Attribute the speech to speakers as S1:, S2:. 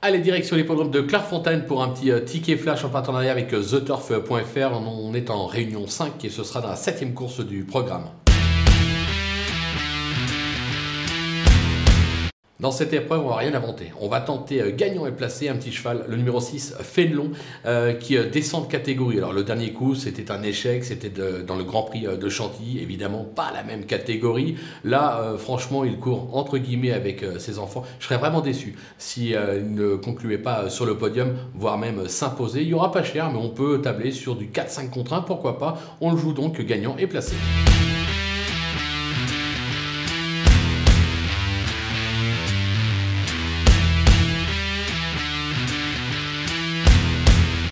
S1: Allez, direction l'hippodrome de Clairefontaine pour un petit euh, ticket flash en partenariat avec euh, TheTurf.fr. On est en réunion 5 et ce sera dans la septième course du programme. Dans cette épreuve, on va rien inventer. On va tenter euh, gagnant et placé un petit cheval, le numéro 6, Fénelon, euh, qui euh, descend de catégorie. Alors le dernier coup, c'était un échec, c'était dans le Grand Prix de Chantilly, évidemment pas la même catégorie. Là, franchement, il court entre guillemets avec ses enfants. Je serais vraiment déçu s'il ne concluait pas sur le podium, voire même s'imposer. Il y aura pas cher, mais on peut tabler sur du 4-5 contre 1, pourquoi pas. On le joue donc gagnant et placé.